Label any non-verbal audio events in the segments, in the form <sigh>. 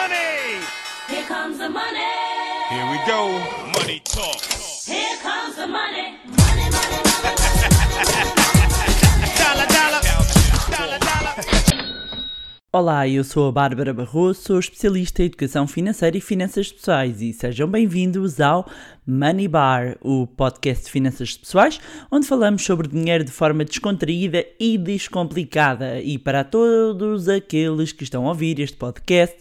money. Here comes the money. Here we go. Money talk. Here comes the money. Money, money, money. Dollar, dollar. Dollar, dollar. Olá, eu sou a Bárbara Barroso, sou especialista em educação financeira e finanças pessoais e sejam bem-vindos ao Money Bar, o podcast de finanças pessoais, onde falamos sobre dinheiro de forma descontraída e descomplicada. E para todos aqueles que estão a ouvir este podcast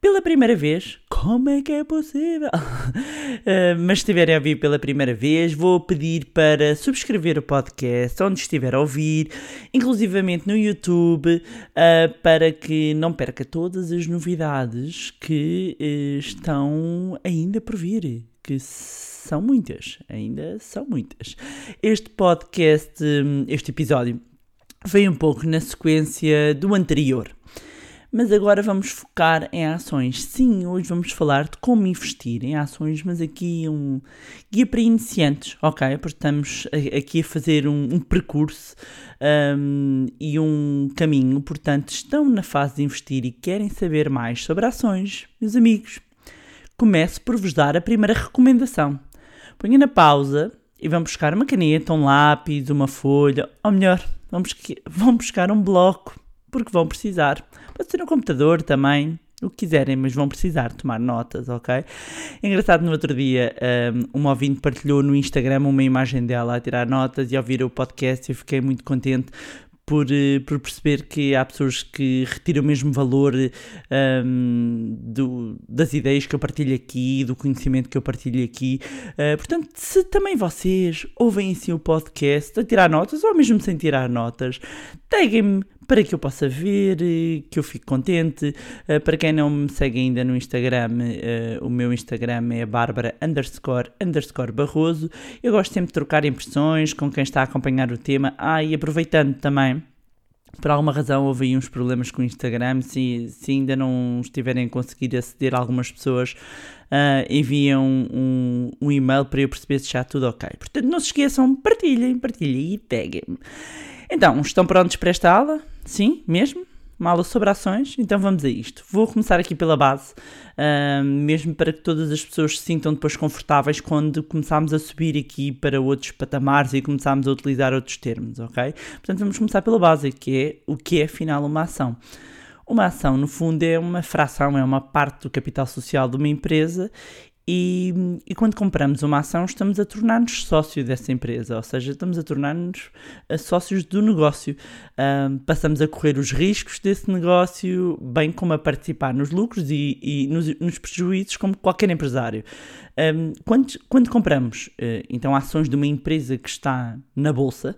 pela primeira vez, como é que é possível? Uh, <laughs> mas se estiverem a ouvir pela primeira vez, vou pedir para subscrever o podcast onde estiver a ouvir, inclusivamente no YouTube, uh, para que não perca todas as novidades que uh, estão ainda por vir, que são muitas, ainda são muitas. Este podcast, hum, este episódio, veio um pouco na sequência do anterior. Mas agora vamos focar em ações. Sim, hoje vamos falar de como investir em ações, mas aqui um guia para iniciantes, ok? Porque estamos aqui a fazer um, um percurso um, e um caminho, portanto, estão na fase de investir e querem saber mais sobre ações, meus amigos. Começo por vos dar a primeira recomendação. Ponha na pausa e vão buscar uma caneta, um lápis, uma folha, ou melhor, vão buscar, um bloco, porque vão precisar. Pode ser no computador também, o que quiserem, mas vão precisar tomar notas, ok? Engraçado, no outro dia, um, uma ouvinte partilhou no Instagram uma imagem dela a tirar notas e ao ouvir o podcast eu fiquei muito contente por, eh, por perceber que há pessoas que retiram o mesmo valor um, do, das ideias que eu partilho aqui, do conhecimento que eu partilho aqui. Uh, portanto, se também vocês ouvem assim o podcast a tirar notas ou mesmo sem tirar notas, taguem-me para que eu possa ver, eh, que eu fique contente. Uh, para quem não me segue ainda no Instagram, uh, o meu Instagram é bárbara underscore underscore barroso. Eu gosto sempre de trocar impressões com quem está a acompanhar o tema. Ah, e aproveitando também, por alguma razão houve aí uns problemas com o Instagram. Se, se ainda não estiverem a conseguir aceder algumas pessoas, uh, enviam um, um, e-mail para eu perceber se está tudo ok. Portanto, não se esqueçam, partilhem, partilhem e peguem-me. Então, estão prontos para esta aula? Sim, mesmo? Uma aula sobre ações? Então vamos a isto. Vou começar aqui pela base, uh, mesmo para que todas as pessoas se sintam depois confortáveis quando começarmos a subir aqui para outros patamares e começarmos a utilizar outros termos, ok? Portanto, vamos começar pela base, que é o que é afinal uma ação. Uma ação, no fundo, é uma fração, é uma parte do capital social de uma empresa e, e, quando compramos uma ação, estamos a tornar-nos sócio dessa empresa, ou seja, estamos a tornar-nos sócios do negócio. Passamos a correr os riscos desse negócio, bem como a participar nos lucros e, e nos, nos, prejuízos, como qualquer empresário. Um, quando, quando compramos uh, então ações de uma empresa que está na bolsa,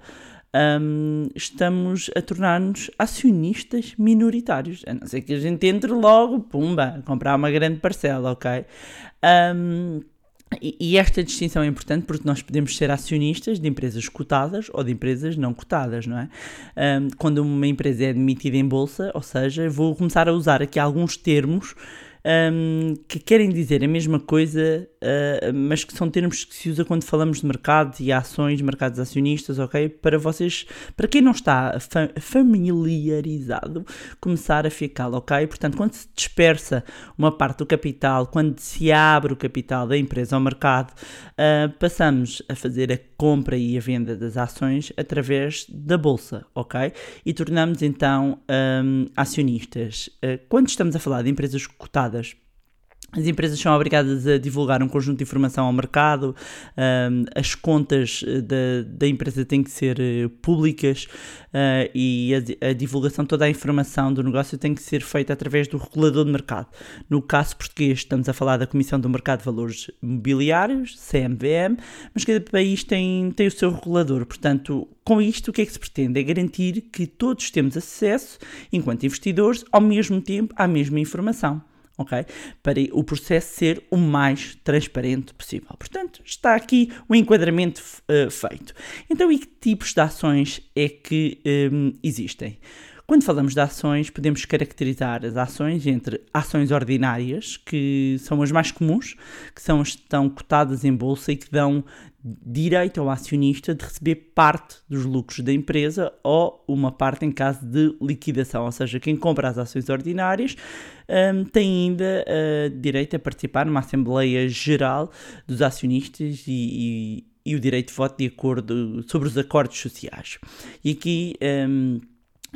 um, estamos a tornar-nos acionistas minoritários. A não ser que a gente entre logo, pumba, comprar uma grande parcela, ok? Um, e, esta distinção é importante porque nós podemos ser acionistas de empresas cotadas ou de empresas não cotadas, não é? Quando uma empresa é admitida em bolsa, ou seja, vou começar a usar aqui alguns termos que querem dizer a mesma coisa, uh, mas que são termos que se usa quando falamos de mercados e ações, mercados acionistas, ok? Para vocês, para quem não está fa familiarizado, começar a ficar, ok? Portanto, quando se dispersa uma parte do capital, quando se abre o capital da empresa ao mercado, uh, passamos a fazer a compra e a venda das ações através da bolsa, ok? E tornamos então um, acionistas. Uh, quando estamos a falar de empresas cotadas, as empresas são obrigadas a divulgar um conjunto de informação ao mercado, as contas eh, da, da empresa têm que ser uh, públicas uh, e a, a, divulgação, toda a informação do negócio tem que ser feita através do regulador de mercado. No caso português, estamos a falar da Comissão do Mercado de Valores Mobiliários, CMVM, mas cada país tem, tem o seu regulador. Portanto, com isto, o que é que se pretende? É garantir que todos temos acesso, enquanto investidores, ao mesmo tempo à mesma informação ok? Para o processo ser o mais transparente possível. Portanto, está aqui o enquadramento uh, feito. Então, e que tipos de ações é que um, existem? Quando falamos de ações, podemos caracterizar as ações entre ações ordinárias, que são as mais comuns, que são as que estão cotadas em bolsa e que dão direito ao acionista de receber parte dos lucros da empresa ou uma parte em caso de liquidação, ou seja, quem compra as ações ordinárias um, tem ainda uh, direito a participar numa Assembleia Geral dos Acionistas e, e, e, o direito de voto de acordo sobre os acordos sociais. E aqui. Um,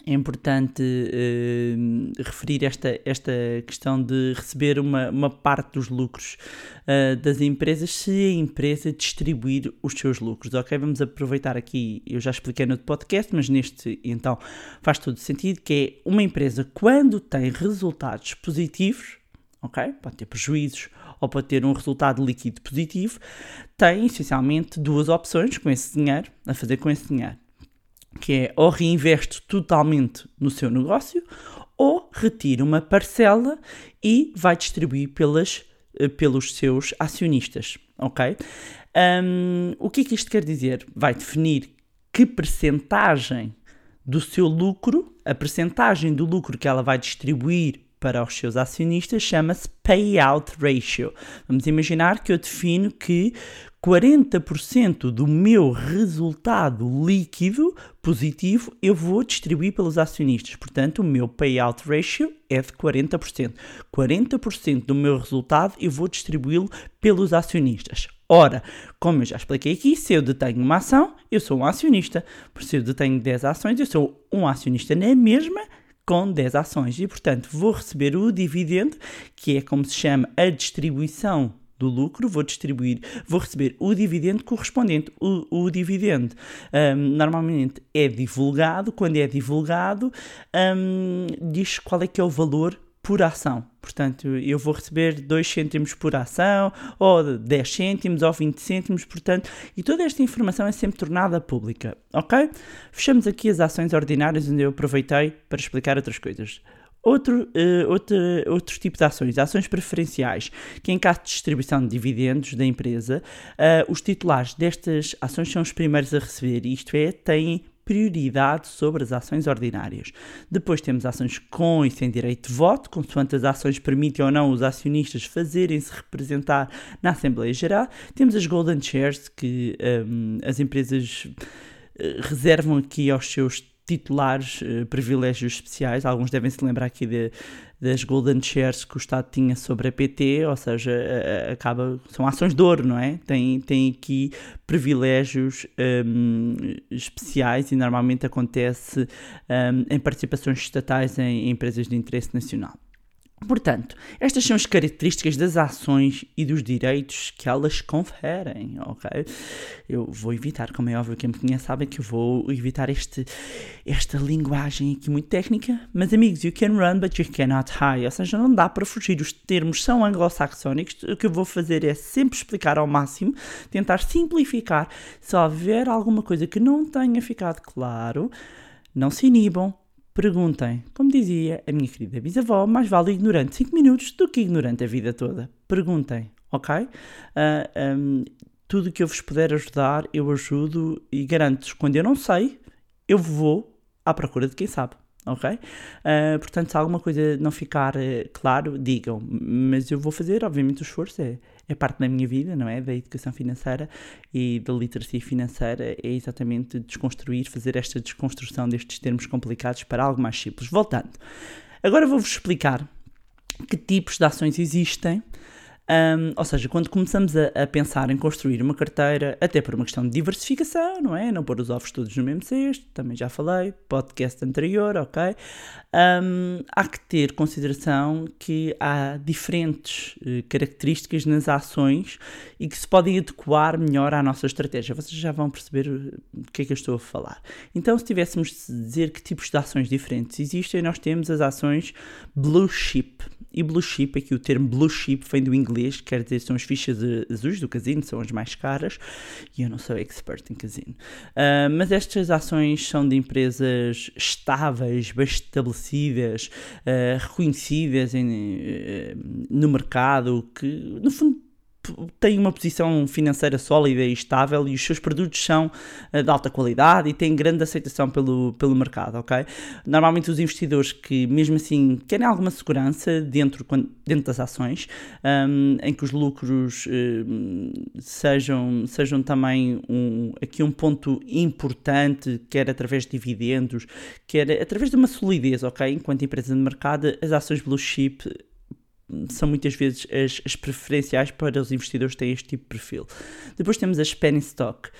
é importante uh, referir esta, esta questão de receber uma, uma parte dos lucros uh, das empresas se a empresa distribuir os seus lucros. Ok, vamos aproveitar aqui, eu já expliquei no podcast, mas neste então faz todo sentido, que é uma empresa quando tem resultados positivos, ok, pode ter prejuízos ou pode ter um resultado líquido positivo, tem essencialmente duas opções com esse dinheiro, a fazer com esse dinheiro que é ou reinveste totalmente no seu negócio ou retira uma parcela e vai distribuir pelas, eh, pelos seus acionistas, ok? Um, o que é que isto quer dizer? Vai definir que percentagem do seu lucro, a percentagem do lucro que ela vai distribuir para os seus acionistas chama-se payout ratio. Vamos imaginar que eu defino que 40% do meu resultado líquido positivo eu vou distribuir pelos acionistas. Portanto, o meu payout ratio é de 40%. 40% do meu resultado eu vou distribuí-lo pelos acionistas. Ora, como eu já expliquei aqui, se eu detenho uma ação, eu sou um acionista. Se eu detenho 10 ações, eu sou um acionista na mesma com 10 ações. E, portanto, vou receber o dividendo, que é como se chama a distribuição do lucro, vou distribuir, vou receber o dividendo correspondente. O, o dividendo um, normalmente é divulgado, quando é divulgado, um, diz qual é que é o valor por ação. Portanto, eu vou receber 2 cêntimos por ação, ou 10 cêntimos, ou 20 cêntimos, portanto, e toda esta informação é sempre tornada pública, ok? Fechamos aqui as ações ordinárias, onde eu aproveitei para explicar outras coisas. Outro, uh, outro, outro tipo de ações, ações preferenciais, que em caso de distribuição de dividendos da empresa, uh, os titulares destas ações são os primeiros a receber, isto é, têm prioridade sobre as ações ordinárias. Depois temos ações com e sem direito de voto, consoante as ações permitem ou não os acionistas fazerem-se representar na Assembleia Geral. Temos as Golden Shares, que um, as empresas eh, reservam aqui aos seus titulares uh, privilégios especiais. Alguns devem se lembrar aqui de, das Golden Shares que o Estado tinha sobre a PT, ou seja, uh, acaba, são ações de ouro, não é? Tem, tem aqui privilégios um, especiais e normalmente acontece um, em participações estatais em, em empresas de interesse nacional. Portanto, estas são as características das ações e dos direitos que elas conferem, ok? Eu vou evitar, como é óbvio, quem me conhece sabe que eu vou evitar este, esta linguagem aqui muito técnica, mas amigos, you can run but you cannot hide, ou seja, não dá para fugir, os termos são anglo-saxónicos, o que eu vou fazer é sempre explicar ao máximo, tentar simplificar, se houver alguma coisa que não tenha ficado claro, não se inibam, Perguntem. Como dizia a minha querida bisavó, mais vale ignorante 5 minutos do que ignorante a vida toda. Perguntem, ok? Uh, ah, um, tudo que eu vos puder ajudar, eu ajudo e garanto-vos, quando eu não sei, eu vou à procura de quem sabe ok? Uh, portanto, se alguma coisa não ficar uh, claro, digam, mas eu vou fazer, obviamente, o esforço é, é parte da minha vida, não é? Da educação financeira e da literacia financeira, é exatamente desconstruir, fazer esta desconstrução destes termos complicados para algo mais simples. Voltando, agora vou-vos explicar que tipos de ações existem um, ou seja, quando começamos a, a, pensar em construir uma carteira, até por uma questão de diversificação, não é? Não pôr os ovos todos no mesmo cesto, também já falei, podcast anterior, ok? Um, há que ter consideração que há diferentes uh, características nas ações e que se podem adequar melhor à nossa estratégia. Vocês já vão perceber do que é que eu estou a falar. Então, se tivéssemos de dizer que tipos de ações diferentes existem, nós temos as ações blue chip. E blue chip, aqui o termo blue chip vem do inglês, quer dizer, são as fichas azuis do casino, são as mais caras, e eu não sou expert em casino. Uh, mas estas ações são de empresas estáveis, bem estabelecidas, uh, reconhecidas em, uh, no mercado, que no fundo têm uma posição financeira sólida e estável e os seus produtos são uh, de alta qualidade e têm grande aceitação pelo, pelo mercado, ok? Normalmente os investidores que, mesmo assim, querem alguma segurança dentro, dentro das ações, um, em que os lucros uh, sejam, sejam também um, aqui um ponto importante, quer através de dividendos, quer através de uma solidez, ok? Enquanto empresa de mercado, as ações blue chip são muitas vezes as, as, preferenciais para os investidores que têm este tipo de perfil. Depois temos as penny stock.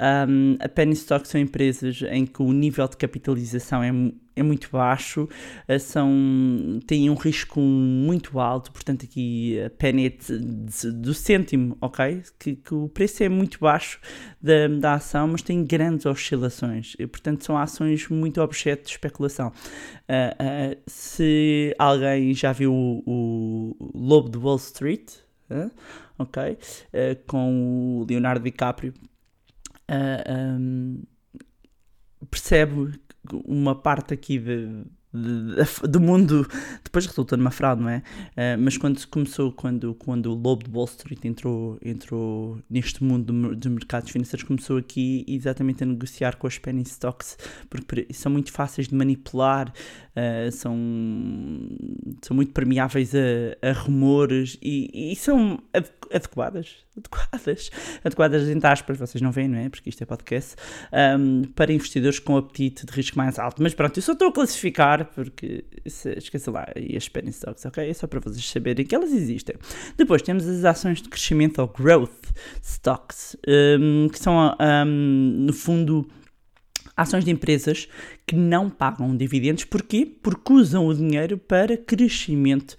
Um, a penny stock são empresas em que o nível de capitalização é, é muito baixo, uh, são, têm um risco muito alto, portanto aqui a penny é do cêntimo, ok? Que, que, o preço é muito baixo da, da ação, mas tem grandes oscilações, e, portanto são ações muito objeto de especulação. Uh, uh, se alguém já viu o, o Lobo de Wall Street, ok? com o Leonardo DiCaprio, uh, um, percebe uma parte aqui de, do mundo depois resultou numa fraude, não é? Uh, mas quando começou, quando, quando o Lobo de Wall Street entrou, entrou neste mundo dos mercados financeiros, começou aqui exatamente a negociar com as penny stocks, porque são muito fáceis de manipular, uh, são, são muito permeáveis a, a rumores e, e são adequadas, adequadas, adequadas entre aspas, vocês não veem, não é? Porque isto é podcast, um, para investidores com apetite de risco mais alto. Mas pronto, eu só estou a classificar porque, esqueça lá, e as penny stocks, ok? É só para vocês saberem que elas existem. Depois temos as ações de crescimento ou growth stocks, um, que são, um, no fundo, ações de empresas que não pagam dividendos. Porquê? Porque usam o dinheiro para crescimento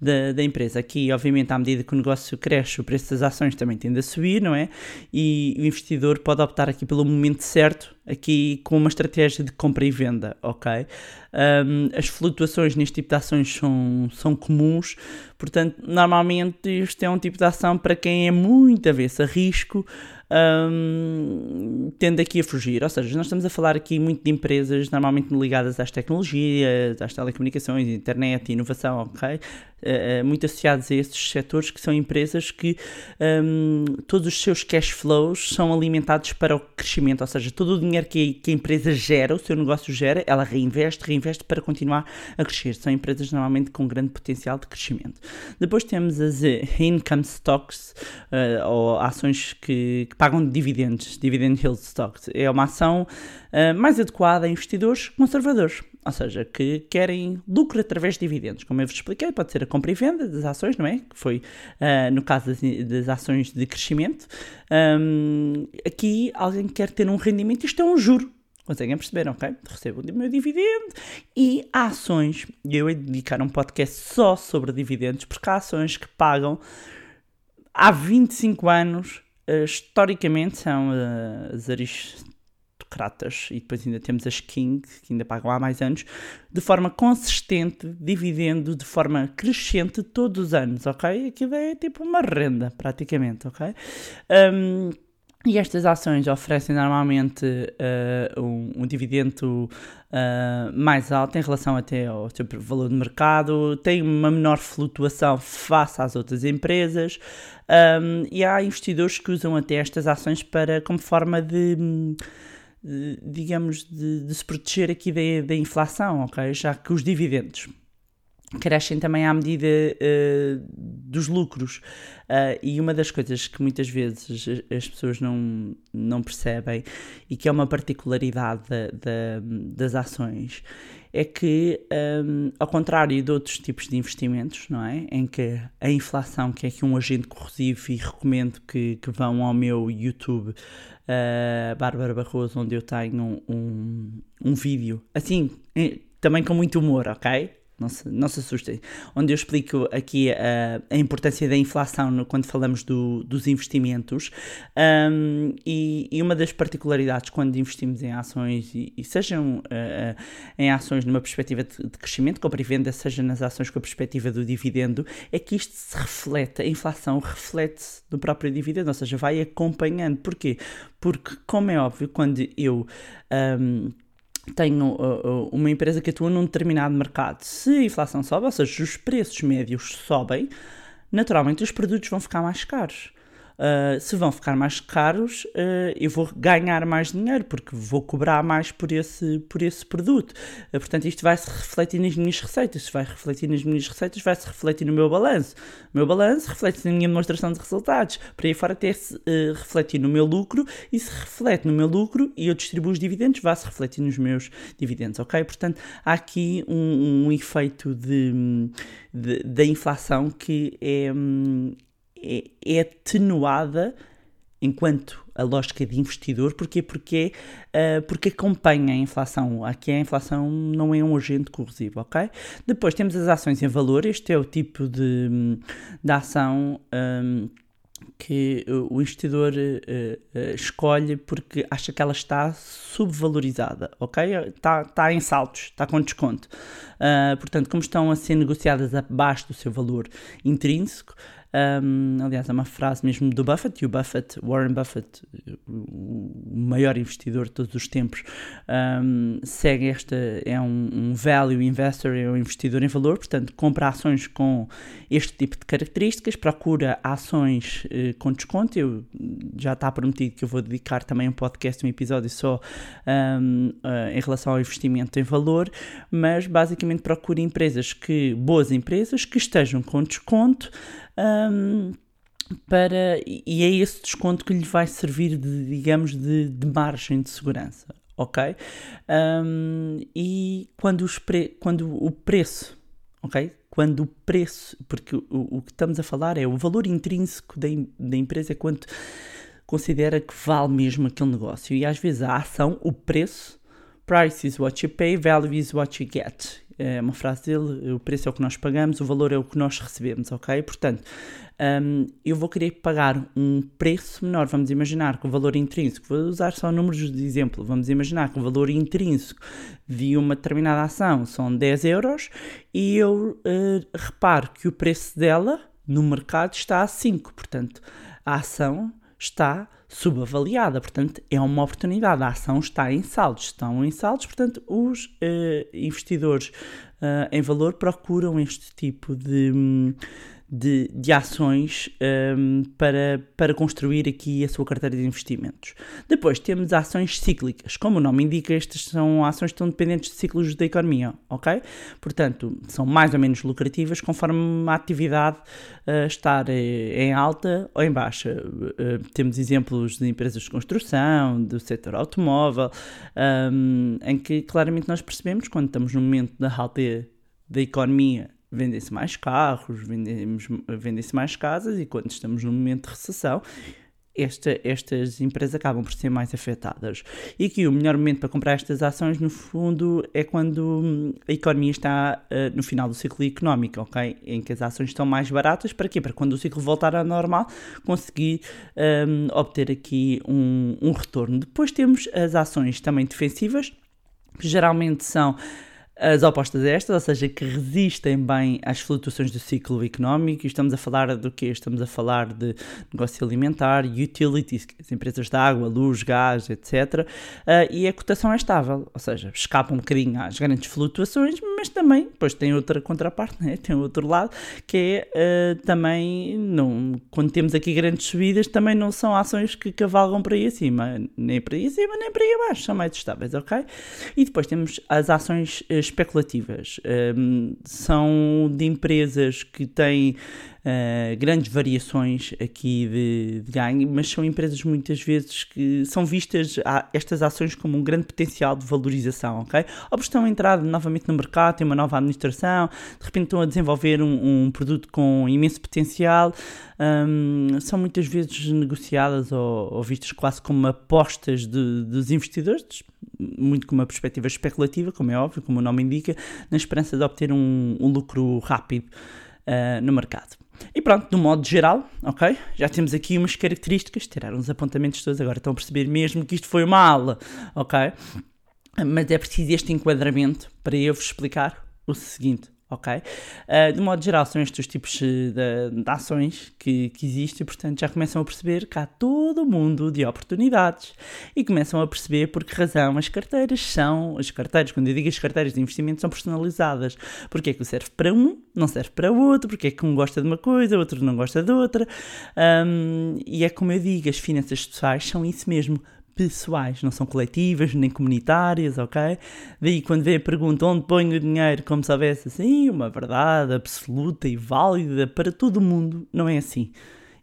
da, da, empresa. Aqui, obviamente, à medida que o negócio cresce, o preço das ações também tende a subir, não é? E o investidor pode optar aqui pelo momento certo, aqui com uma estratégia de compra e venda, ok? Um, as flutuações neste tipo de ações são, são comuns, portanto, normalmente isto é um tipo de ação para quem é muito avesso a risco, um, aqui a fugir. Ou seja, nós estamos a falar aqui muito de empresas normalmente ligadas às tecnologias, às telecomunicações, internet, inovação, ok? Uh, muito associados a estes setores que são empresas que um, todos os seus cash flows são alimentados para o crescimento, ou seja, todo o dinheiro que a, que a empresa gera, o seu negócio gera, ela reinveste, reinveste para continuar a crescer. São empresas normalmente com grande potencial de crescimento. Depois temos as income stocks, uh, ou ações que, que, pagam dividendos, dividend yield stocks. É uma ação uh, mais adequada a investidores conservadores ou seja, que querem lucro através de dividendos. Como eu vos expliquei, pode ser a compra e venda das ações, não é? Que foi uh, no caso das, das, ações de crescimento. Um, aqui alguém quer ter um rendimento, isto é um juro. Conseguem perceber, ok? Recebo o meu dividendo e há ações, eu ia dedicar um podcast só sobre dividendos, porque há ações que pagam há 25 anos, uh, historicamente são uh, as aristocratas, e depois ainda temos as King, que ainda pagam há mais anos, de forma consistente, dividendo de forma crescente todos os anos, ok? Aquilo é tipo uma renda, praticamente, ok? Um, e estas ações oferecem normalmente uh, um, um, dividendo uh, mais alto em relação até ao seu valor de mercado, tem uma menor flutuação face às outras empresas um, e há investidores que usam até estas ações para como forma de digamos, de, de, se proteger aqui da, da inflação, ok? Já que os dividendos crescem também à medida uh, dos lucros. Uh, e uma das coisas que muitas vezes as pessoas não, não percebem e que é uma particularidade da, da, das ações é que, um, ao contrário de outros tipos de investimentos, não é? Em que a inflação, que é aqui um agente corrosivo, e recomendo que, que vão ao meu YouTube, uh, Bárbara Barroso, onde eu tenho um, um vídeo, assim, também com muito humor, ok? Não se, não se assustem, onde eu explico aqui a, a importância da inflação no, quando falamos do, dos investimentos um, e, e, uma das particularidades quando investimos em ações, e, e sejam uh, em ações numa perspectiva de, de, crescimento, compra e venda, seja nas ações com a perspectiva do dividendo, é que isto se reflete, a inflação reflete-se no próprio dividendo, ou seja, vai acompanhando. Porquê? Porque, como é óbvio, quando eu... Um, tenho uh, uh, uma empresa que atua num determinado mercado. Se a inflação sobe, ou seja, os preços médios sobem, naturalmente os produtos vão ficar mais caros. Uh, se vão ficar mais caros, uh, eu vou ganhar mais dinheiro porque vou cobrar mais por esse, por esse produto. Uh, portanto, isto vai se refletir nas minhas receitas. Se vai refletir nas minhas receitas, vai se refletir no meu balanço. O meu balanço reflete-se na minha demonstração de resultados. Para aí fora, até se refletir no meu lucro e se reflete no meu lucro e eu distribuo os dividendos, vai se refletir nos meus dividendos, ok? Portanto, há aqui um, um efeito da inflação que é, hum, é, é atenuada enquanto a lógica de investidor, porquê? Porque, uh, porque acompanha a inflação. Aqui a inflação não é um agente corrosivo, ok? Depois temos as ações em valor, este é o tipo de, de ação um, que o investidor uh, uh, escolhe porque acha que ela está subvalorizada, ok? Está, está em saltos, está com desconto. portanto, como estão a ser negociadas abaixo do seu valor intrínseco, um, aliás, é uma frase mesmo do Buffett, e o Buffett, Warren Buffett, o maior investidor de todos os tempos, um, segue esta, é um, um, value investor, é um investidor em valor, portanto, compra ações com este tipo de características, procura ações uh, com desconto. Eu, já está prometido que eu vou dedicar também um podcast, um episódio só uh, em relação ao investimento em valor, mas basicamente procura empresas que, boas empresas, que estejam com desconto um, para, e é esse desconto que lhe vai servir de, digamos, de, de margem de segurança, ok? Um, e quando, os pre, quando o preço, ok? Quando o preço, porque o, o que estamos a falar é o valor intrínseco da, da empresa, é quanto considera que vale mesmo aquele negócio. E às vezes a ação, o preço, price is what you pay, value is what you get é uma frase dele, o preço é o que nós pagamos, o valor é o que nós recebemos, ok? Portanto, um, eu vou querer pagar um preço menor, vamos imaginar que o valor intrínseco, vou usar só números de exemplo, vamos imaginar que o valor intrínseco de uma determinada ação são 10 euros e eu uh, reparo que o preço dela no mercado está a 5, portanto, a ação está subavaliada, portanto é uma oportunidade, a ação está em saldos, estão em saldos, portanto os uh, investidores uh, em valor procuram este tipo de, de, de ações um, para, para construir aqui a sua carteira de investimentos. Depois temos ações cíclicas. Como o nome indica, estas são ações que estão dependentes de ciclos da economia, ok? Portanto, são mais ou menos lucrativas conforme a atividade uh, estar eh, em alta ou em baixa. Uh, temos exemplos de empresas de construção, do setor automóvel, um, em que claramente nós percebemos quando estamos no momento da alta da economia vendem-se mais carros, vendem-se mais casas e quando estamos num momento de recessão, esta, estas empresas acabam por ser mais afetadas. E que o melhor momento para comprar estas ações, no fundo, é quando hum, a economia está uh, no final do ciclo económico, ok? Em que as ações estão mais baratas. Para quê? Para quando o ciclo voltar ao normal, conseguir um, obter aqui um, um retorno. Depois temos as ações também defensivas, que geralmente são as opostas a estas, ou seja, que resistem bem às flutuações do ciclo económico. E estamos a falar do quê? Estamos a falar de negócio alimentar, utilities, as empresas de água, luz, gás, etc. Uh, e a cotação é estável, ou seja, escapa um bocadinho às grandes flutuações, mas também, depois tem outra contraparte, né? tem outro lado, que é uh, também, não, quando temos aqui grandes subidas, também não são ações que cavalgam para aí acima, nem para aí acima, nem para aí abaixo, são mais estáveis, ok? E depois temos as ações uh, especulativas. Um, são de empresas que têm uh, grandes variações aqui de, de, ganho, mas são empresas muitas vezes que são vistas a, estas ações como um grande potencial de valorização, ok? Ou estão a entrar novamente no mercado, têm uma nova administração, de repente estão a desenvolver um, um produto com imenso potencial, um, são muitas vezes negociadas ou, ou, vistas quase como apostas de, dos investidores, muito com uma perspectiva especulativa, como é óbvio, como o nome indica, na esperança de obter um, um lucro rápido uh, no mercado. E pronto, de um modo geral, ok? Já temos aqui umas características, tiraram os apontamentos todos, agora estão a perceber mesmo que isto foi uma aula, ok? Mas é preciso este enquadramento para eu vos explicar o seguinte, ok? Uh, de modo geral, são estes os tipos de, de ações que, que existem portanto, já começam a perceber que há todo o mundo de oportunidades e começam a perceber por que razão as carteiras são, as carteiras, quando eu digo as carteiras de investimento, são personalizadas. Porque é que serve para um, não serve para outro, porque é que um gosta de uma coisa, outro não gosta de outra. Um, e é como eu digo, as finanças pessoais são isso mesmo pessoais, não são coletivas nem comunitárias, ok? Daí quando vem a pergunta onde ponho o dinheiro, como se houvesse assim uma verdade absoluta e válida para todo o mundo, não é assim.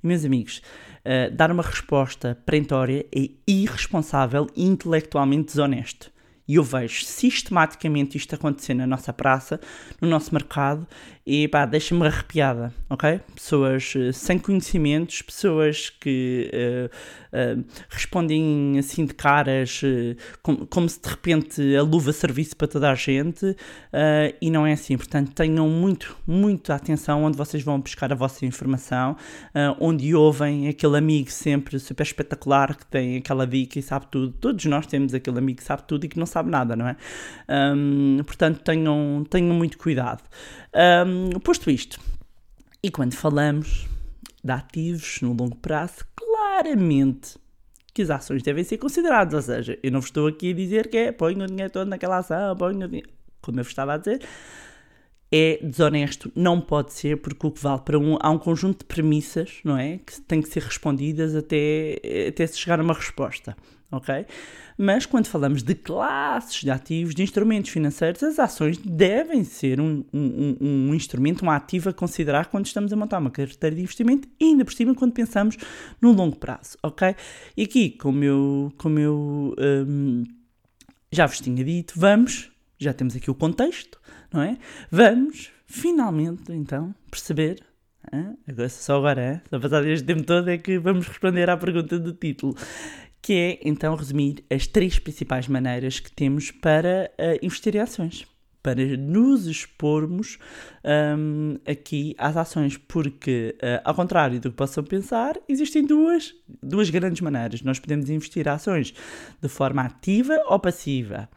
E meus amigos, uh, dar uma resposta perentória é irresponsável e intelectualmente desonesto. E eu vejo sistematicamente isto acontecer na nossa praça, no nosso mercado, e pá, deixa-me arrepiada, ok? Pessoas uh, sem conhecimentos, pessoas que uh, uh, respondem assim de caras, como, como, se de repente a luva servisse para toda a gente, e não é assim. Portanto, tenham muito, muito atenção onde vocês vão buscar a vossa informação, onde ouvem aquele amigo sempre super espetacular que tem aquela dica e sabe tudo. Todos nós temos aquele amigo que sabe tudo e que não sabe nada, não é? Um, portanto, tenham, tenham muito cuidado. Um, posto isto, e quando falamos de ativos no longo prazo, claramente que as ações devem ser consideradas. Ou seja, eu não vos estou aqui a dizer que é põe o dinheiro todo naquela ação, põe o dinheiro. Como eu vos estava a dizer, é desonesto, não pode ser, porque o que vale para um, há um conjunto de premissas, não é? Que têm que ser respondidas até, até se chegar a uma resposta ok? Mas quando falamos de classes de ativos, de instrumentos financeiros, as ações devem ser um, um, um, instrumento, um ativo a considerar quando estamos a montar uma carteira de investimento e ainda por cima quando pensamos no longo prazo, ok? E aqui, como eu, como eu um, já vos tinha dito, vamos, já temos aqui o contexto, não é? Vamos finalmente então perceber Agora, só agora, é? Só passado este tempo todo é que vamos responder à pergunta do título que é então resumir as três principais maneiras que temos para uh, investir em ações, para nos expormos um, aqui às ações, porque, uh, ao contrário do que possam pensar, existem duas, duas grandes maneiras. Nós podemos investir ações de forma ativa ou passiva.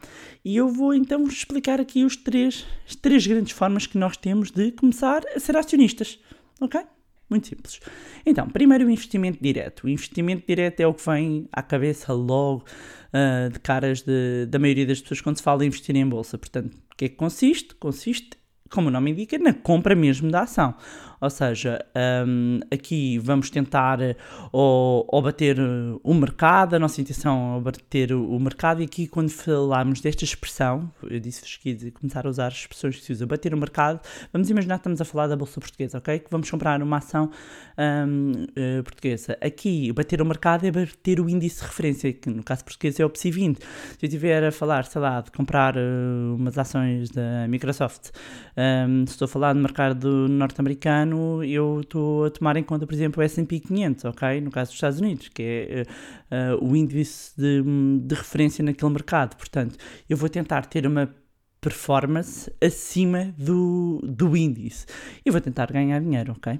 E eu vou então explicar aqui os três, as três grandes formas que nós temos de começar a ser acionistas. Ok? Muito simples. Então, primeiro o investimento direto. O investimento direto é o que vem à cabeça logo uh, de caras de, da maioria das pessoas quando se fala em investir em bolsa. Portanto, o que é que consiste? Consiste como o nome indica, na compra mesmo da ação. Ou seja, um, aqui vamos tentar eh, ou, bater eh, o mercado, a nossa intenção é bater o mercado, e aqui quando falarmos desta expressão, eu disse-vos que começar a usar as expressões que se usa, bater o mercado, vamos imaginar que estamos a falar da Bolsa Portuguesa, ok? Que vamos comprar uma ação um, eh, portuguesa. Aqui, bater o mercado é bater o índice de referência, que no caso português é o PSI 20. Se eu estiver a falar, sei lá, de comprar umas ações da Microsoft, um, estou a falar do mercado norte-americano, eu estou a tomar em conta, por exemplo, o S&P 500, ok? No caso dos Estados Unidos, que é uh, o índice de, de referência naquele mercado. Portanto, eu vou tentar ter uma performance acima do, do índice. E vou tentar ganhar dinheiro, ok?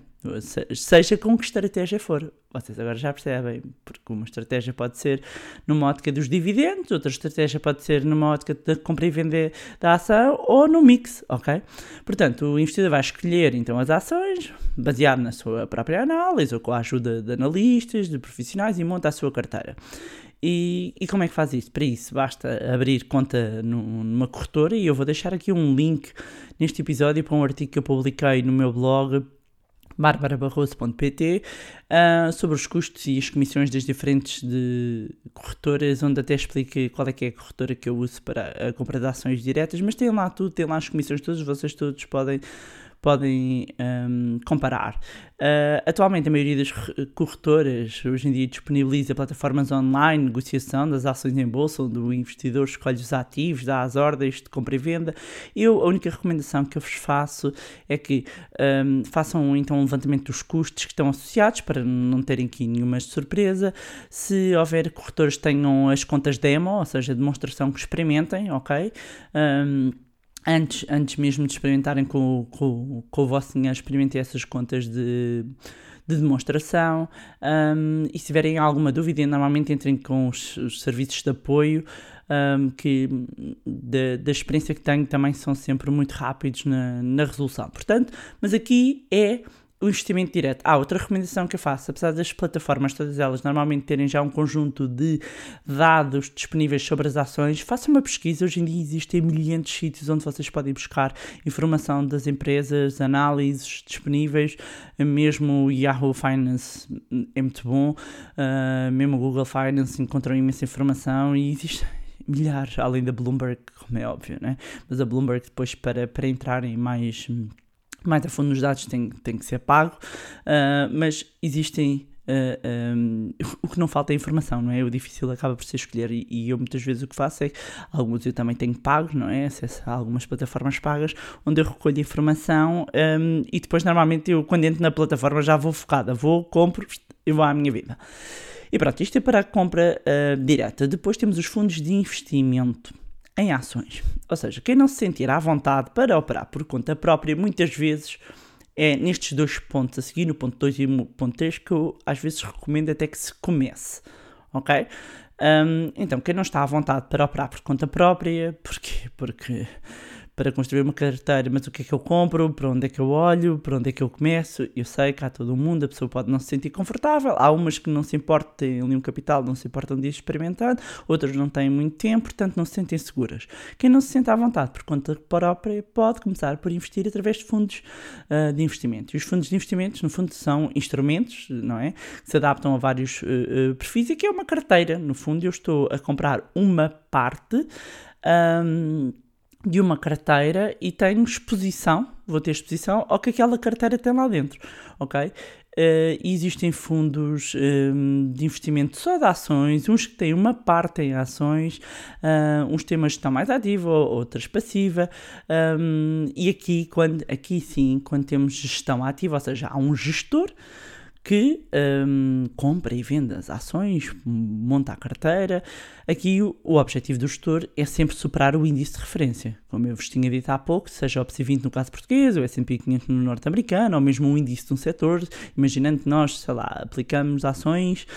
Seja com que estratégia for. Vocês agora já percebem, porque uma estratégia pode ser numa ótica dos dividendos, outra estratégia pode ser numa ótica da compra e venda da ação ou no mix, ok? Portanto, o investidor vai escolher então as ações, baseado na sua própria análise ou com a ajuda de analistas, de profissionais e monta a sua carteira. E, e, como é que faz isso? Para isso, basta abrir conta numa corretora e eu vou deixar aqui um link neste episódio para um artigo que eu publiquei no meu blog barbarabarroso.pt uh, sobre os custos e as comissões das diferentes de corretoras, onde até explico qual é que é a corretora que eu uso para a compra de ações diretas, mas tem lá tudo, tem lá as comissões todas, vocês todos podem podem um, comparar. Uh, atualmente, a maioria das corretoras hoje em dia disponibiliza plataformas online, negociação das ações em bolsa, onde o investidor escolhe os ativos, dá as ordens de compra e venda. Eu, a única recomendação que eu vos faço é que um, façam então um levantamento dos custos que estão associados para não terem aqui nenhuma surpresa. Se houver corretores tenham as contas demo, ou seja, demonstração que experimentem, ok? Um, antes, antes mesmo de experimentarem com, com, com o vosso dinheiro, experimentem essas contas de, de demonstração um, e se tiverem alguma dúvida, normalmente entrem com os, os serviços de apoio um, que da, da experiência que tenho também são sempre muito rápidos na, na resolução. Portanto, mas aqui é o investimento direto. Ah, outra recomendação que eu faço, apesar das plataformas, todas elas, normalmente terem já um conjunto de dados disponíveis sobre as ações, faça uma pesquisa. Hoje em dia existem milhares de sítios onde vocês podem buscar informação das empresas, análises disponíveis, mesmo o Yahoo Finance é muito bom, uh, mesmo o Google Finance encontram imensa informação e existe milhares, além da Bloomberg, como é óbvio, né? Mas a Bloomberg depois para, para entrar em mais mais a fundo nos dados tem, tem que ser pago, uh, mas existem. Uh, um, <laughs> o que não falta é informação, não é? O difícil acaba por ser escolher, e, e, eu muitas vezes o que faço é alguns eu também tenho pago, não é? Acesso a algumas plataformas pagas onde eu recolho informação um, e depois normalmente eu, quando entro na plataforma, já vou focada, vou, compro e vou à minha vida. E pronto, isto é para a compra uh, direta. Depois temos os fundos de investimento em ações. Ou seja, quem não se sentir à vontade para operar por conta própria, muitas vezes é nestes dois pontos a seguir, no ponto 2 e no ponto 3, que eu às vezes recomendo até que se comece. Ok? Um, então, quem não está à vontade para operar por conta própria, porquê? Porque para construir uma carteira, mas o que é que eu compro, para onde é que eu olho, para onde é que eu começo, eu sei que há todo o mundo, a pessoa pode não se sentir confortável, há umas que não se importam, têm ali um capital, não se importam de ir experimentando, outras não têm muito tempo, portanto não se sentem seguras. Quem não se sente à vontade por conta própria pode começar por investir através de fundos uh, de investimento. E os fundos de investimentos, no fundo, são instrumentos, não é? Que se adaptam a vários uh, uh, perfis e que é uma carteira. No fundo, eu estou a comprar uma parte. Um, de uma carteira e tenho exposição, vou ter exposição ao que aquela carteira tem lá dentro, ok? Uh, existem fundos um, de investimento só de ações, uns que têm uma parte em ações, uh, uns têm uma gestão mais ativa, outras passiva, um, e aqui, quando, aqui sim, quando temos gestão ativa, ou seja, há um gestor que um, compra e vende as ações, monta a carteira. Aqui o, objetivo do gestor é sempre superar o índice de referência. Como eu vos tinha dito há pouco, seja o PSI 20 no caso português, o S&P 500 no norte-americano, ou mesmo um índice de um setor, imaginando que nós, sei lá, aplicamos ações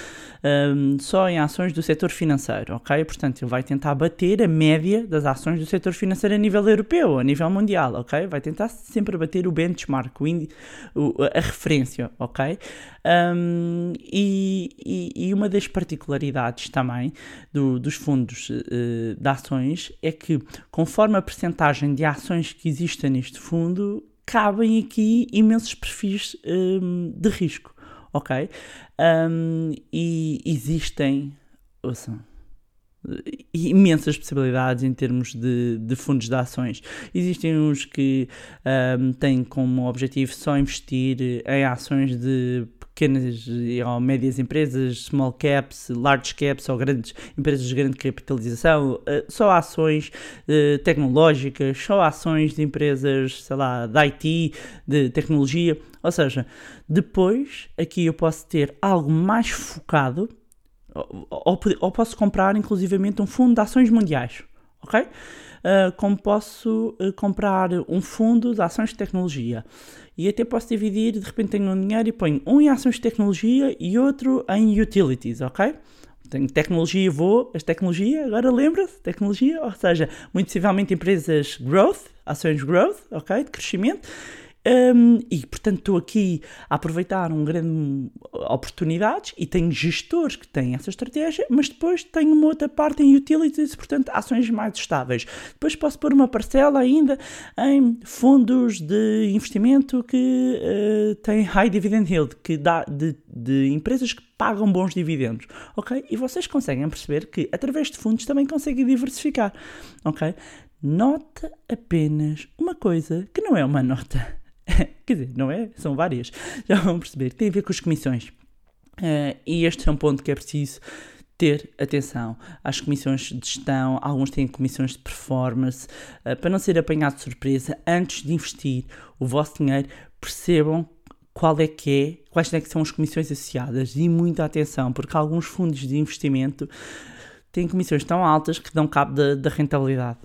um, só em ações do setor financeiro, ok? Portanto, ele vai tentar bater a média das ações do setor financeiro a nível europeu, a nível mundial, ok? Vai tentar sempre bater o benchmark, o a referência, ok? Um, e, e, uma das particularidades também do, dos fundos uh, de ações é que, conforme a percentagem de ações que existem neste fundo, cabem aqui imensos perfis um, de risco, ok? Um, e existem, ouçam, imensas possibilidades em termos de, de, fundos de ações. Existem uns que um, têm como objetivo só investir em ações de pequenas ou médias empresas, small caps, large caps ou grandes empresas de grande capitalização, eh, só ações eh, tecnológicas, só ações de empresas, sei lá, de IT, de tecnologia. Ou seja, depois aqui eu posso ter algo mais focado ou, posso comprar inclusivamente um fundo de ações mundiais, ok? Uh, como posso comprar um fundo de ações de tecnologia e até posso dividir, de repente tenho um dinheiro e ponho um em ações de tecnologia e outro em utilities, ok? Tenho tecnologia, vou, as tecnologia, agora lembra-se, tecnologia, ou seja, muito possivelmente empresas growth, ações growth, ok, de crescimento, um, e portanto estou aqui a aproveitar um grande oportunidades e tenho gestores que têm essa estratégia, mas depois tenho uma outra parte em utilities, portanto ações mais estáveis. Depois posso pôr uma parcela ainda em fundos de investimento que uh, têm high dividend yield, que dá de, de empresas que pagam bons dividendos, ok? E vocês conseguem perceber que através de fundos também conseguem diversificar, ok? Nota apenas uma coisa que não é uma nota Quer dizer, não é? São várias. <laughs> Já vão perceber. Tem a ver com as comissões. Uh, e este é um ponto que é preciso ter atenção às comissões de gestão, alguns têm comissões de performance, uh, para não ser apanhado de surpresa, antes de investir o vosso dinheiro, percebam qual é que é, quais é que são as comissões associadas e muita atenção, porque alguns fundos de investimento têm comissões tão altas que dão cabo da rentabilidade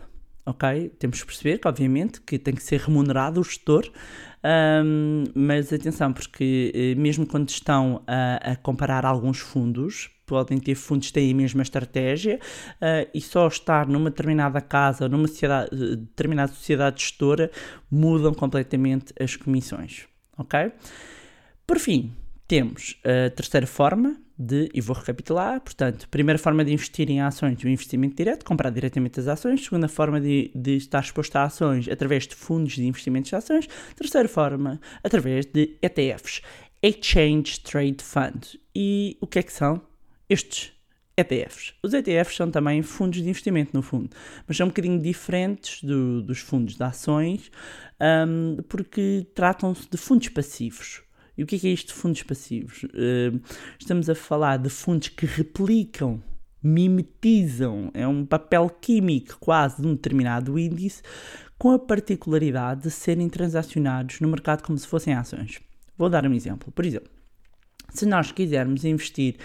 ok? Temos que perceber que, obviamente, que tem que ser remunerado o gestor, um, mas atenção, porque eh, mesmo quando estão a, a, comparar alguns fundos, podem ter fundos que têm a mesma estratégia uh, e só estar numa determinada casa, numa sociedade, determinada sociedade gestora, mudam completamente as comissões, ok? Por fim, temos a terceira forma de, e vou recapitular, portanto, primeira forma de investir em ações, o investimento direto, comprar diretamente as ações, segunda forma de, de estar exposto a ações através de fundos de investimentos de ações, terceira forma, através de ETFs, Exchange Trade Fund. E o que é que são estes ETFs? Os ETFs são também fundos de investimento, no fundo, mas são um bocadinho diferentes do, dos fundos de ações, um, porque tratam-se de fundos passivos. E o que é, que é isto de fundos passivos? Uh, estamos a falar de fundos que replicam, mimetizam, é um papel químico quase de um determinado índice, com a particularidade de serem transacionados no mercado como se fossem ações. Vou dar um exemplo. Por exemplo, se nós quisermos investir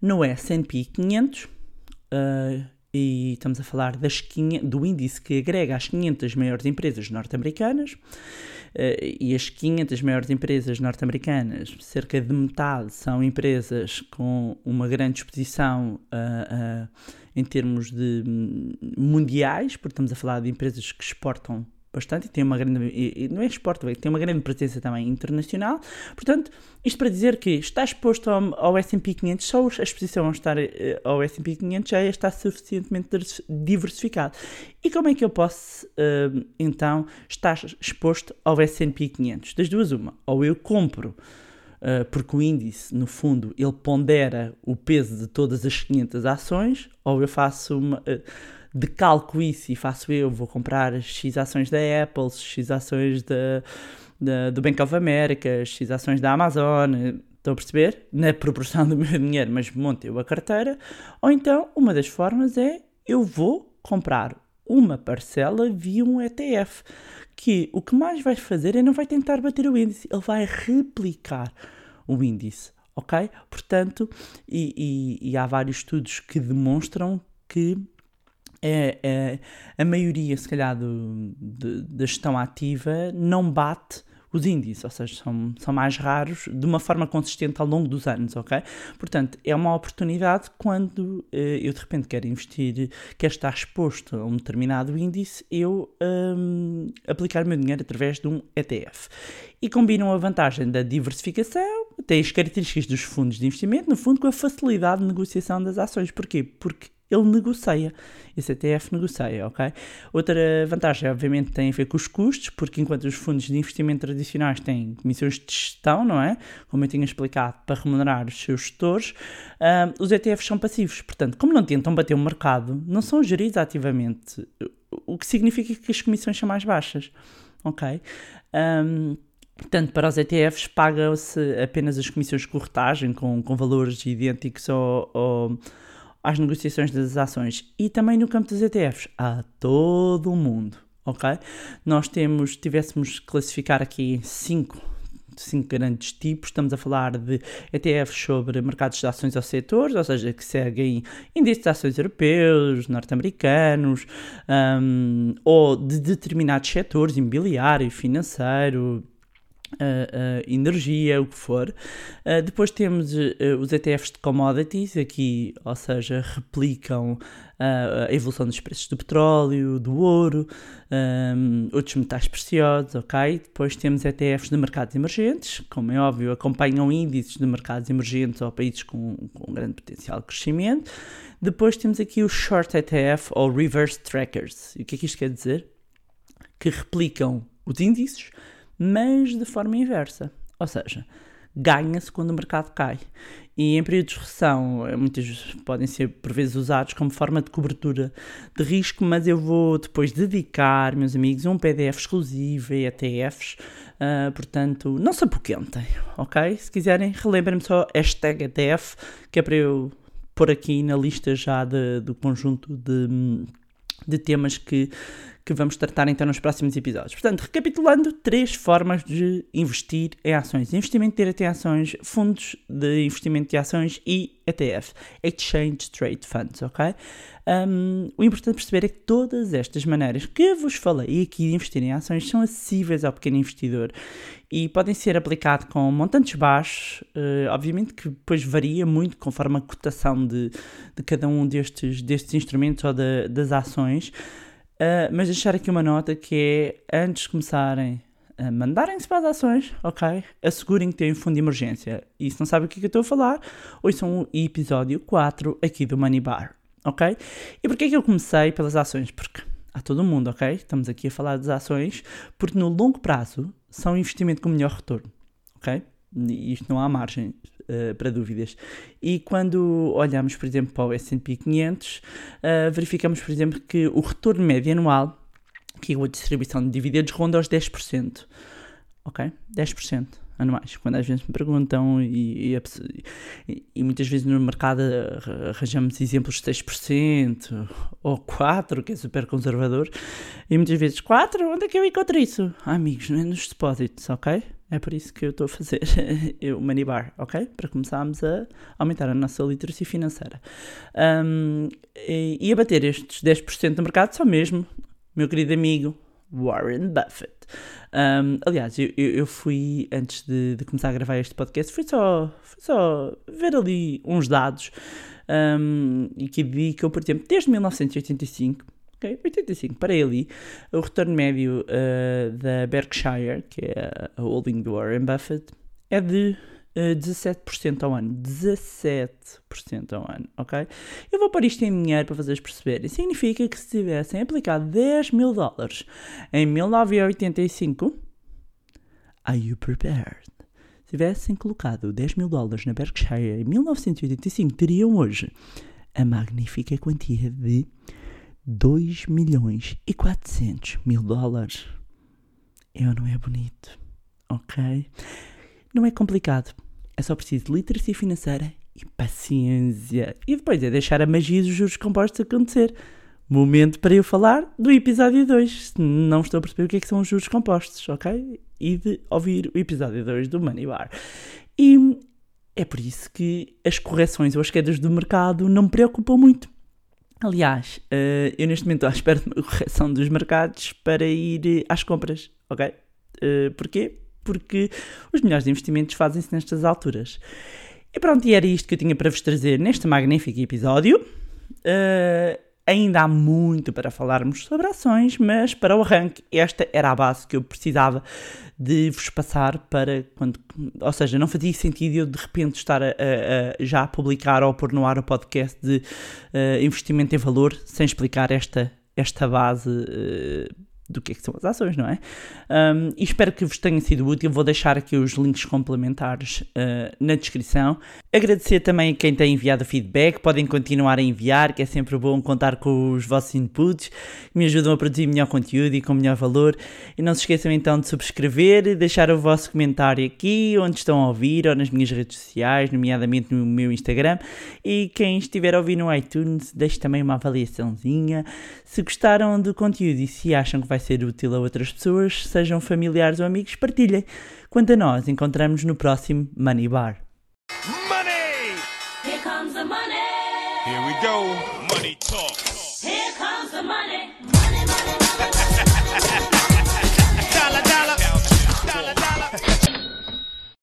no S&P 500, uh, e estamos a falar das 500, do índice que agrega as 500 maiores empresas norte-americanas, uh, e as 500 maiores empresas norte-americanas, cerca de metade são empresas com uma grande exposição uh, uh, em termos de hum, mundiais, porque estamos a falar de empresas que exportam bastante e tem uma grande, e, não é esporte, tem uma grande presença também internacional. Portanto, isto para dizer que está exposto ao, ao S&P 500, só a exposição a estar eh, ao S&P 500 já está suficientemente diversificado. E como é que eu posso, uh, então, estar exposto ao S&P 500? Das duas uma, ou eu compro Uh, porque o índice, no fundo, ele pondera o peso de todas as 500 ações, ou eu faço uma, decalco isso e faço eu, vou comprar X ações da Apple, X ações da, do Bank of America, X ações da Amazon, estão a perceber? Na proporção do meu dinheiro, mas monto eu a carteira. Ou então, uma das formas é eu vou comprar uma parcela via um ETF, que o que mais vai fazer é não vai tentar bater o índice, ele vai replicar o índice, ok? Portanto, e, e, e há vários estudos que demonstram que é, é, a maioria, se calhar, do, de, da gestão ativa não bate os índices, ou seja, são, são mais raros de uma forma consistente ao longo dos anos, ok? Portanto, é uma oportunidade quando eh, eu de repente quero investir, quero estar exposto a um determinado índice, eu um, aplicar o meu dinheiro através de um ETF. E combinam a vantagem da diversificação, tem as características dos fundos de investimento, no fundo, com a facilidade de negociação das ações. Porquê? Porque ele negocia. Esse ETF negocia, ok? Outra vantagem, obviamente, tem a ver com os custos, porque enquanto os fundos de investimento tradicionais têm comissões de gestão, não é? Como eu tinha explicado, para remunerar os seus gestores, um, os ETFs são passivos. Portanto, como não tentam bater o mercado, não são geridos ativamente, o que significa que as comissões são mais baixas, ok? Um, Portanto, para os ETFs pagam-se apenas as comissões de corretagem com, com valores idênticos ao, ao às negociações das ações e também no campo dos ETFs a todo o mundo, ok? Nós temos, tivéssemos classificar aqui cinco cinco grandes tipos. Estamos a falar de ETFs sobre mercados de ações ou setores, ou seja, que seguem índices de ações europeus, norte-americanos, um, ou de determinados setores, imobiliário, financeiro, Uh, energia, o que for. Uh, depois temos os ETFs de commodities, aqui, ou seja, replicam a evolução dos preços do petróleo, do ouro, um, outros metais preciosos, ok? Depois temos ETFs de mercados emergentes, como é óbvio, acompanham índices de mercados emergentes ou países com, com grande potencial de crescimento. Depois temos aqui os Short ETF ou Reverse Trackers. E o que é que isto quer dizer? Que replicam os índices mas de forma inversa. Ou seja, ganha-se quando o mercado cai. E em períodos de recessão, eh, muitas podem ser por vezes usados como forma de cobertura de risco, mas eu vou depois dedicar, meus amigos, um PDF exclusivo a ETFs, uh, portanto, não se apoquentem, ok? Se quiserem, relembrem-me só hashtag ETF, que é para eu pôr aqui na lista já de, do conjunto de, de temas que, que vamos tratar então nos próximos episódios. Portanto, recapitulando, três formas de investir em ações: investimento direto em ações, fundos de investimento de ações e ETF, Exchange Trade Funds, ok? Um, o importante perceber é que todas estas maneiras que vos falei aqui de investir em ações são acessíveis ao pequeno investidor e podem ser aplicados com montantes baixos, uh, obviamente que depois varia muito conforme a cotação de, de cada um destes, destes instrumentos ou de, das ações, uh, mas deixar aqui uma nota que é antes de começarem a mandarem-se para as ações, ok? Assegurem que têm um fundo de emergência. E se não sabem o que, é que eu estou a falar, ouçam o episódio 4 aqui do Money Bar ok? E porquê que eu comecei pelas ações? Porque há todo mundo, ok? Estamos aqui a falar das ações, porque no longo prazo são um investimento com melhor retorno, ok? Isto não há margem uh, para dúvidas. E quando olhamos, por exemplo, para o S&P 500, uh, verificamos, por exemplo, que o retorno médio anual, que é a distribuição de dividendos, ronda aos 10%, ok? 10% Quando às vezes me perguntam, e, e, e, muitas vezes no mercado arranjamos exemplos de 6% ou 4%, que é super conservador, e muitas vezes 4%, onde é que eu encontro isso? Ah, amigos, não é nos depósitos, ok? É por isso que eu estou a fazer <laughs> o Money Bar, ok? Para começarmos a aumentar a nossa literacia financeira. Um, e, e a bater estes 10% do mercado só mesmo, meu querido amigo Warren Buffett. Um, aliás, eu, eu, fui, antes de, de, começar a gravar este podcast, fui só, fui só ver ali uns dados um, e que vi que eu, por exemplo, desde 1985, ok, 85 para ali, o retorno médio uh, da Berkshire, que é a holding do Warren Buffett, é de 17% ao ano. 17% ao ano, ok? Eu vou pôr isto em dinheiro para vocês perceberem. Significa que se tivessem aplicado 10 mil dólares em 1985, are you prepared? Se tivessem colocado 10 mil dólares na Berkshire em 1985, teriam hoje a magnífica quantia de 2 milhões e 400 mil dólares. Eu não é bonito, ok? Não é complicado. É só preciso literacia financeira e paciência. E depois é deixar a magia dos juros compostos acontecer. Momento para eu falar do episódio 2. Não estou a perceber o que, é que são os juros compostos, ok? E de ouvir o episódio 2 do Money Bar. E é por isso que as correções ou as quedas do mercado não me preocupam muito. Aliás, eh, eu neste momento estou à espera de uma correção dos mercados para ir às compras, ok? Eh, porquê? Porque os melhores investimentos fazem-se nestas alturas. E pronto, e era isto que eu tinha para vos trazer neste magnífico episódio. Uh, ainda há muito para falarmos sobre ações, mas para o arranque, esta era a base que eu precisava de vos passar para quando. Ou seja, não fazia sentido eu de repente estar a, a, a já a publicar ou a pôr no ar o podcast de uh, investimento em valor sem explicar esta, esta base. Uh, do que, é que são as ações, não é? Um, e espero que vos tenha sido útil. Vou deixar aqui os links complementares uh, na descrição. Agradecer também a quem tem enviado feedback. Podem continuar a enviar, que é sempre bom contar com os vossos inputs, me ajudam a produzir melhor conteúdo e com melhor valor. E não se esqueçam então de subscrever, deixar o vosso comentário aqui, onde estão a ouvir, ou nas minhas redes sociais, nomeadamente no meu Instagram. E quem estiver a ouvir no iTunes, deixe também uma avaliaçãozinha. Se gostaram do conteúdo e se acham que vai vai ser útil a outras pessoas, sejam familiares ou amigos, partilhem. Quanto a nós, encontramos no próximo Money Bar. Money! Here comes the money. Here we go. Money talk.